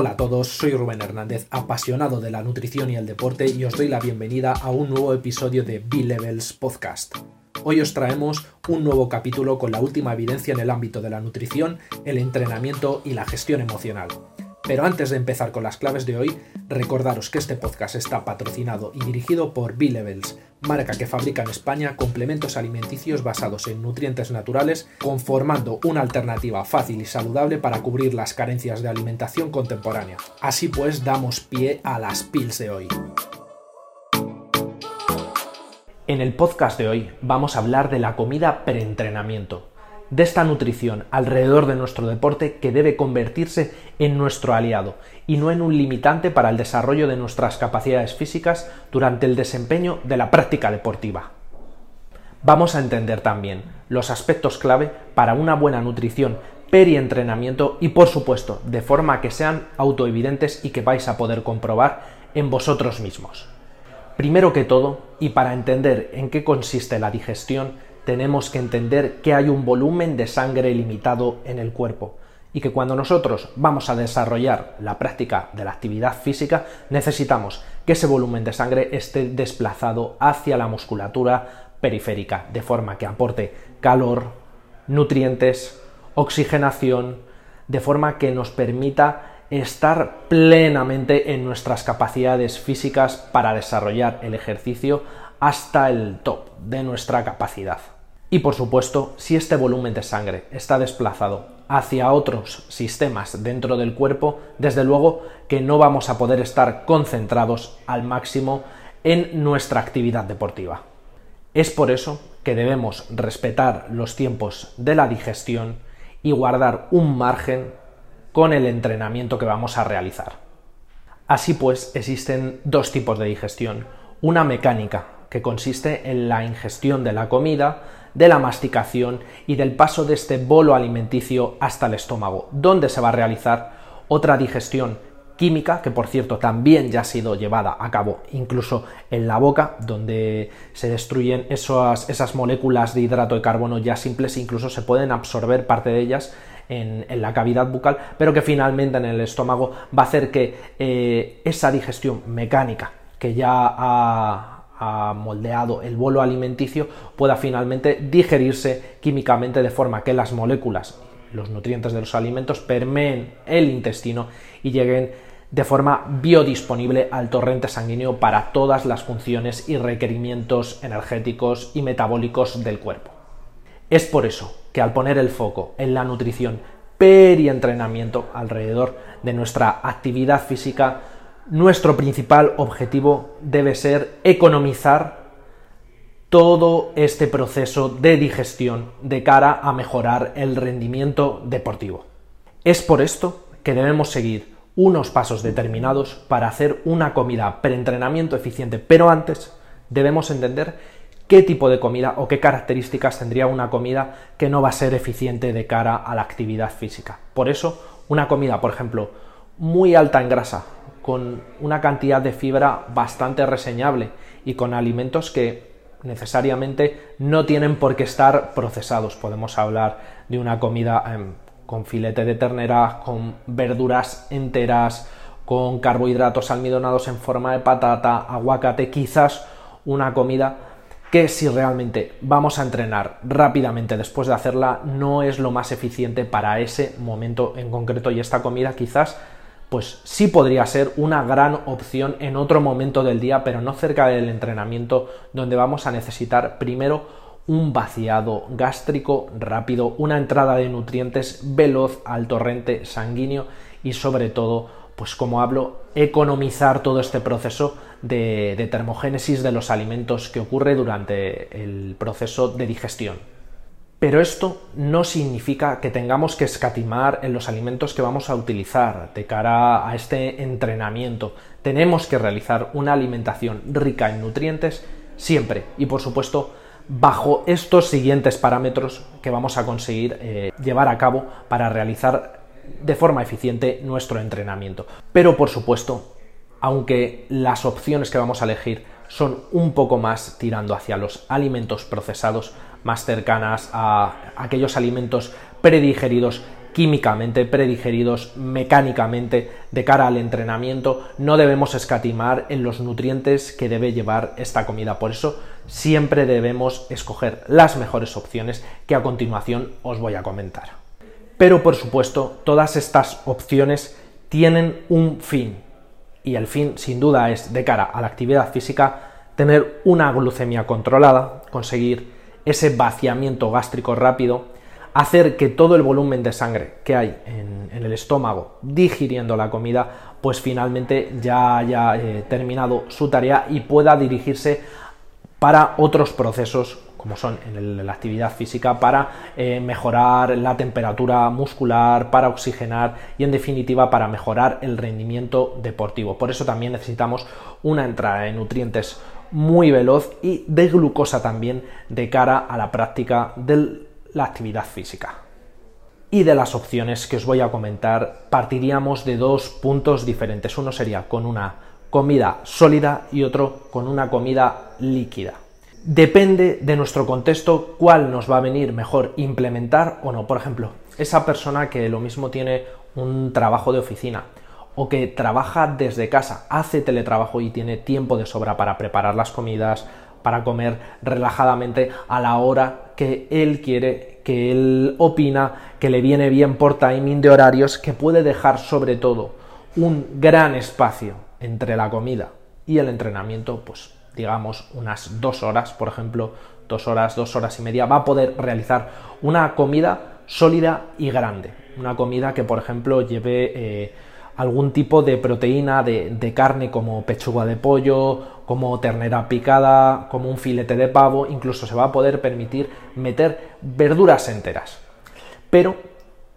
Hola a todos, soy Rubén Hernández, apasionado de la nutrición y el deporte y os doy la bienvenida a un nuevo episodio de B-Levels Podcast. Hoy os traemos un nuevo capítulo con la última evidencia en el ámbito de la nutrición, el entrenamiento y la gestión emocional. Pero antes de empezar con las claves de hoy, recordaros que este podcast está patrocinado y dirigido por B-Levels, marca que fabrica en España complementos alimenticios basados en nutrientes naturales, conformando una alternativa fácil y saludable para cubrir las carencias de alimentación contemporánea. Así pues, damos pie a las pills de hoy. En el podcast de hoy vamos a hablar de la comida preentrenamiento de esta nutrición alrededor de nuestro deporte que debe convertirse en nuestro aliado y no en un limitante para el desarrollo de nuestras capacidades físicas durante el desempeño de la práctica deportiva. Vamos a entender también los aspectos clave para una buena nutrición peri-entrenamiento y por supuesto de forma que sean autoevidentes y que vais a poder comprobar en vosotros mismos. Primero que todo, y para entender en qué consiste la digestión, tenemos que entender que hay un volumen de sangre limitado en el cuerpo y que cuando nosotros vamos a desarrollar la práctica de la actividad física necesitamos que ese volumen de sangre esté desplazado hacia la musculatura periférica de forma que aporte calor, nutrientes, oxigenación, de forma que nos permita estar plenamente en nuestras capacidades físicas para desarrollar el ejercicio hasta el top de nuestra capacidad. Y por supuesto, si este volumen de sangre está desplazado hacia otros sistemas dentro del cuerpo, desde luego que no vamos a poder estar concentrados al máximo en nuestra actividad deportiva. Es por eso que debemos respetar los tiempos de la digestión y guardar un margen con el entrenamiento que vamos a realizar. Así pues, existen dos tipos de digestión. Una mecánica, que consiste en la ingestión de la comida, de la masticación y del paso de este bolo alimenticio hasta el estómago, donde se va a realizar otra digestión química, que por cierto también ya ha sido llevada a cabo incluso en la boca, donde se destruyen esas, moléculas de hidrato de carbono ya simples, incluso se pueden absorber parte de ellas en, la cavidad bucal, pero que finalmente en el estómago va a hacer que eh, esa digestión mecánica que ya ha ha moldeado el bolo alimenticio pueda finalmente digerirse químicamente de forma que las moléculas, los nutrientes de los alimentos permeen el intestino y lleguen de forma biodisponible al torrente sanguíneo para todas las funciones y requerimientos energéticos y metabólicos del cuerpo. Es por eso que al poner el foco en la nutrición peri-entrenamiento alrededor de nuestra actividad física, nuestro principal objetivo debe ser economizar todo este proceso de digestión de cara a mejorar el rendimiento deportivo. Es por esto que debemos seguir unos pasos determinados para hacer una comida preentrenamiento eficiente, pero antes debemos entender qué tipo de comida o qué características tendría una comida que no va a ser eficiente de cara a la actividad física. Por eso, una comida, por ejemplo, muy alta en grasa, con una cantidad de fibra bastante reseñable y con alimentos que necesariamente no tienen por qué estar procesados. Podemos hablar de una comida em, con filete de ternera, con verduras enteras, con carbohidratos almidonados en forma de patata, aguacate, quizás una comida que si realmente vamos a entrenar rápidamente después de hacerla no es lo más eficiente para ese momento en concreto y esta comida quizás pues sí podría ser una gran opción en otro momento del día, pero no cerca del entrenamiento, donde vamos a necesitar primero un vaciado gástrico rápido, una entrada de nutrientes veloz al torrente sanguíneo y sobre todo, pues como hablo, economizar todo este proceso de, termogénesis de los alimentos que ocurre durante el proceso de digestión. Pero esto no significa que tengamos que escatimar en los alimentos que vamos a utilizar de cara a este entrenamiento. Tenemos que realizar una alimentación rica en nutrientes siempre y por supuesto bajo estos siguientes parámetros que vamos a conseguir eh, llevar a cabo para realizar de forma eficiente nuestro entrenamiento. Pero por supuesto, aunque las opciones que vamos a elegir son un poco más tirando hacia los alimentos procesados, más cercanas a aquellos alimentos predigeridos, químicamente, predigeridos mecánicamente de cara al entrenamiento. No debemos escatimar en los nutrientes que debe llevar esta comida. Por eso siempre debemos escoger las mejores opciones que a continuación os voy a comentar. Pero por supuesto, todas estas opciones tienen un fin. Y el fin, sin duda, es de cara a la actividad física, tener una glucemia controlada, conseguir ese vaciamiento gástrico rápido, hacer que todo el volumen de sangre que hay en, el estómago digiriendo la comida, pues finalmente ya haya eh, terminado su tarea y pueda dirigirse para otros procesos como son en la actividad física, para eh, mejorar la temperatura muscular, para oxigenar y en definitiva para mejorar el rendimiento deportivo. Por eso también necesitamos una entrada de nutrientes muy veloz y de glucosa también de cara a la práctica de la actividad física. Y de las opciones que os voy a comentar, partiríamos de dos puntos diferentes. Uno sería con una comida sólida y otro con una comida líquida. Depende de nuestro contexto cuál nos va a venir mejor implementar o no. Por ejemplo, esa persona que lo mismo tiene un trabajo de oficina o que trabaja desde casa, hace teletrabajo y tiene tiempo de sobra para preparar las comidas, para comer relajadamente a la hora que él quiere, que él opina, que le viene bien por timing de horarios, que puede dejar sobre todo un gran espacio entre la comida y el entrenamiento, pues digamos unas dos horas, por ejemplo, dos horas, dos horas y media, va a poder realizar una comida sólida y grande. Una comida que, por ejemplo, lleve eh, algún tipo de proteína de, carne como pechuga de pollo, como ternera picada, como un filete de pavo, incluso se va a poder permitir meter verduras enteras. Pero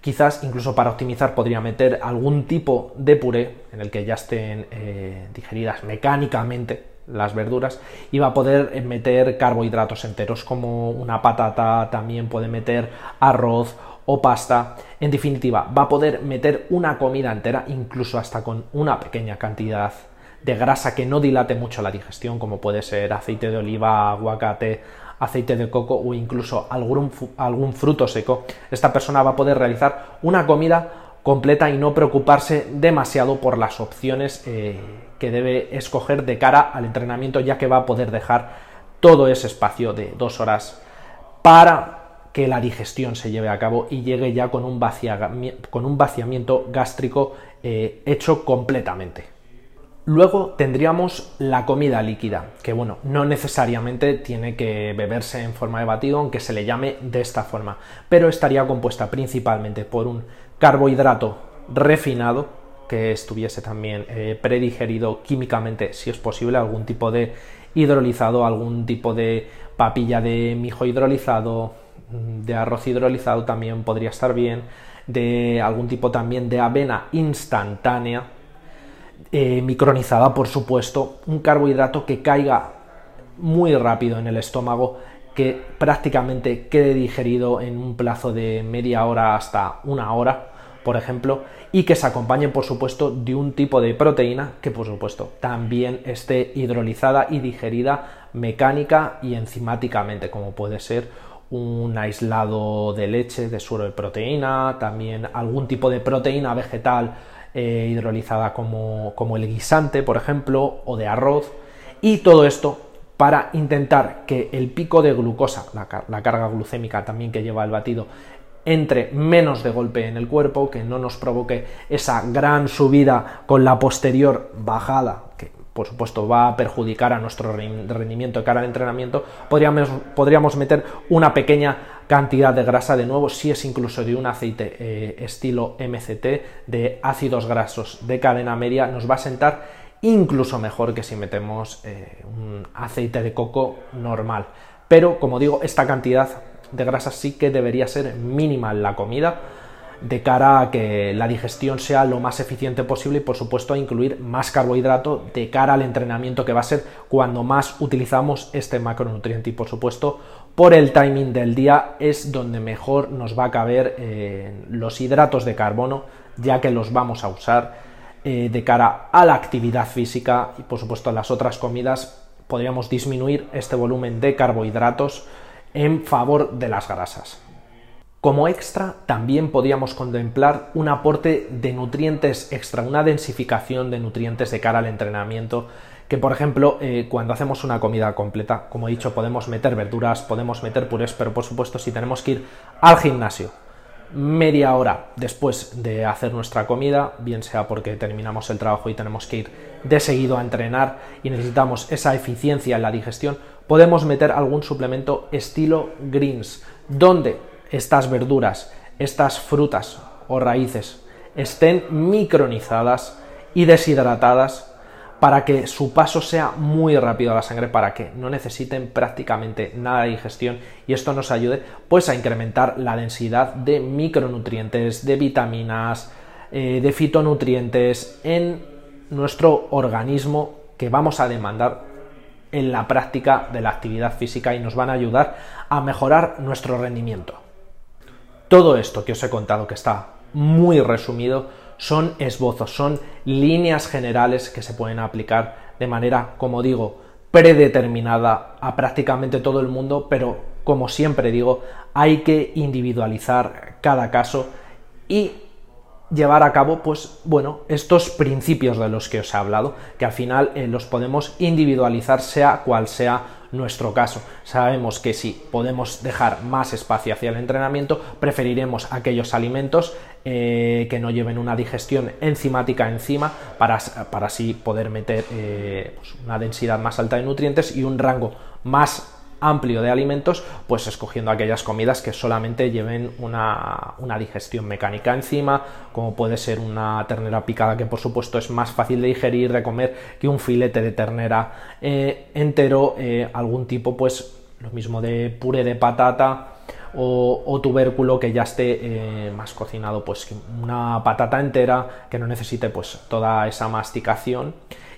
quizás incluso para optimizar podría meter algún tipo de puré en el que ya estén eh, digeridas mecánicamente las verduras y va a poder meter carbohidratos enteros como una patata, también puede meter arroz o pasta. En definitiva, va a poder meter una comida entera, incluso hasta con una pequeña cantidad de grasa que no dilate mucho la digestión, como puede ser aceite de oliva, aguacate, aceite de coco o incluso algún, algún fruto seco. Esta persona va a poder realizar una comida completa y no preocuparse demasiado por las opciones eh, que debe escoger de cara al entrenamiento, ya que va a poder dejar todo ese espacio de dos horas para que la digestión se lleve a cabo y llegue ya con un, con un vaciamiento gástrico eh, hecho completamente. Luego tendríamos la comida líquida, que bueno, no necesariamente tiene que beberse en forma de batido, aunque se le llame de esta forma, pero estaría compuesta principalmente por un carbohidrato refinado, que estuviese también eh, predigerido químicamente, si es posible, algún tipo de hidrolizado, algún tipo de papilla de mijo hidrolizado, Mm, de arroz hidrolizado también podría estar bien, de algún tipo también de avena instantánea, eh, micronizada por supuesto, un carbohidrato que caiga muy rápido en el estómago, que prácticamente quede digerido en un plazo de media hora hasta una hora, por ejemplo, y que se acompañe por supuesto de un tipo de proteína que por supuesto también esté hidrolizada y digerida mecánica y enzimáticamente, como puede ser un aislado de leche, de suero de proteína, también algún tipo de proteína vegetal eh, hidrolizada como, como el guisante, por ejemplo, o de arroz, y todo esto para intentar que el pico de glucosa, la, la, carga glucémica también que lleva el batido, entre menos de golpe en el cuerpo, que no nos provoque esa gran subida con la posterior bajada, que por supuesto va a perjudicar a nuestro rendimiento de cara al entrenamiento, podríamos, meter una pequeña cantidad de grasa de nuevo, si es incluso de un aceite eh, estilo MCT, de ácidos grasos de cadena media, nos va a sentar incluso mejor que si metemos eh, un aceite de coco normal. Pero, como digo, esta cantidad de grasa sí que debería ser mínima en la comida de cara a que la digestión sea lo más eficiente posible y por supuesto a incluir más carbohidrato de cara al entrenamiento que va a ser cuando más utilizamos este macronutriente. Y por supuesto por el timing del día es donde mejor nos va a caber eh, los hidratos de carbono ya que los vamos a usar eh, de cara a la actividad física. Y por supuesto en las otras comidas podríamos disminuir este volumen de carbohidratos en favor de las grasas. Como extra, también podríamos contemplar un aporte de nutrientes extra, una densificación de nutrientes de cara al entrenamiento, que por ejemplo, eh, cuando hacemos una comida completa, como he dicho, podemos meter verduras, podemos meter purés, pero por supuesto si tenemos que ir al gimnasio media hora después de hacer nuestra comida, bien sea porque terminamos el trabajo y tenemos que ir de seguido a entrenar y necesitamos esa eficiencia en la digestión, podemos meter algún suplemento estilo greens, donde estas verduras, estas frutas o raíces estén micronizadas y deshidratadas para que su paso sea muy rápido a la sangre, para que no necesiten prácticamente nada de digestión y esto nos ayude pues a incrementar la densidad de micronutrientes, de vitaminas, eh, de fitonutrientes en nuestro organismo que vamos a demandar en la práctica de la actividad física y nos van a ayudar a mejorar nuestro rendimiento. Todo esto que os he contado, que está muy resumido, son esbozos, son líneas generales que se pueden aplicar de manera, como digo, predeterminada a prácticamente todo el mundo, pero como siempre digo, hay que individualizar cada caso y llevar a cabo, pues bueno, estos principios de los que os he hablado, que al final eh, los podemos individualizar sea cual sea nuestro caso. Sabemos que si podemos dejar más espacio hacia el entrenamiento, preferiremos aquellos alimentos eh, que no lleven una digestión enzimática encima para, para así poder meter eh, pues una densidad más alta de nutrientes y un rango más amplio de alimentos, pues escogiendo aquellas comidas que solamente lleven una, digestión mecánica encima, como puede ser una ternera picada, que por supuesto es más fácil de digerir, de comer, que un filete de ternera eh, entero, eh, algún tipo, pues lo mismo de puré de patata. O, tubérculo que ya esté eh, más cocinado, pues una patata entera que no necesite pues toda esa masticación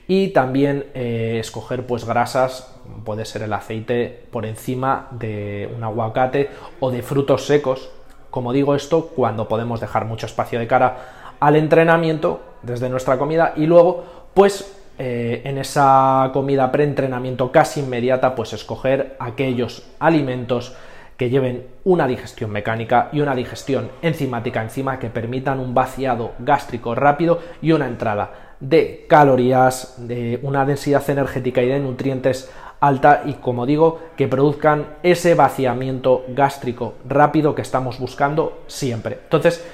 y también eh, escoger pues grasas puede ser el aceite por encima de un aguacate o de frutos secos. Como digo esto cuando podemos dejar mucho espacio de cara al entrenamiento desde nuestra comida y luego pues eh, en esa comida preentrenamiento casi inmediata pues escoger aquellos alimentos que lleven una digestión mecánica y una digestión enzimática encima que permitan un vaciado gástrico rápido y una entrada de calorías, de una densidad energética y de nutrientes alta y como digo que produzcan ese vaciamiento gástrico rápido que estamos buscando siempre. Entonces,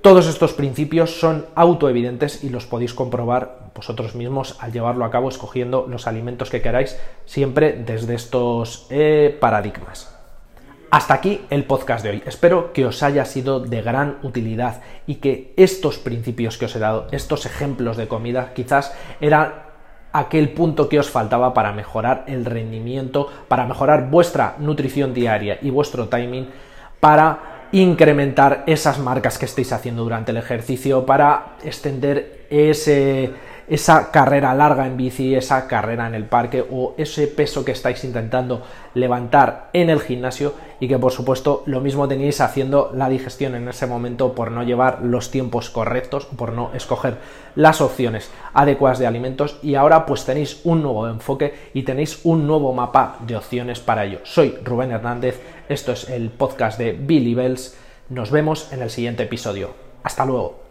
todos estos principios son autoevidentes y los podéis comprobar vosotros mismos al llevarlo a cabo escogiendo los alimentos que queráis siempre desde estos eh, paradigmas. Hasta aquí el podcast de hoy. Espero que os haya sido de gran utilidad y que estos principios que os he dado, estos ejemplos de comida, quizás eran aquel punto que os faltaba para mejorar el rendimiento, para mejorar vuestra nutrición diaria y vuestro timing, para incrementar esas marcas que estéis haciendo durante el ejercicio, para extender ese esa carrera larga en bici, esa carrera en el parque o ese peso que estáis intentando levantar en el gimnasio y que por supuesto lo mismo tenéis haciendo la digestión en ese momento por no llevar los tiempos correctos, por no escoger las opciones adecuadas de alimentos y ahora pues tenéis un nuevo enfoque y tenéis un nuevo mapa de opciones para ello. Soy Rubén Hernández, esto es el podcast de Billy Bells, nos vemos en el siguiente episodio. Hasta luego.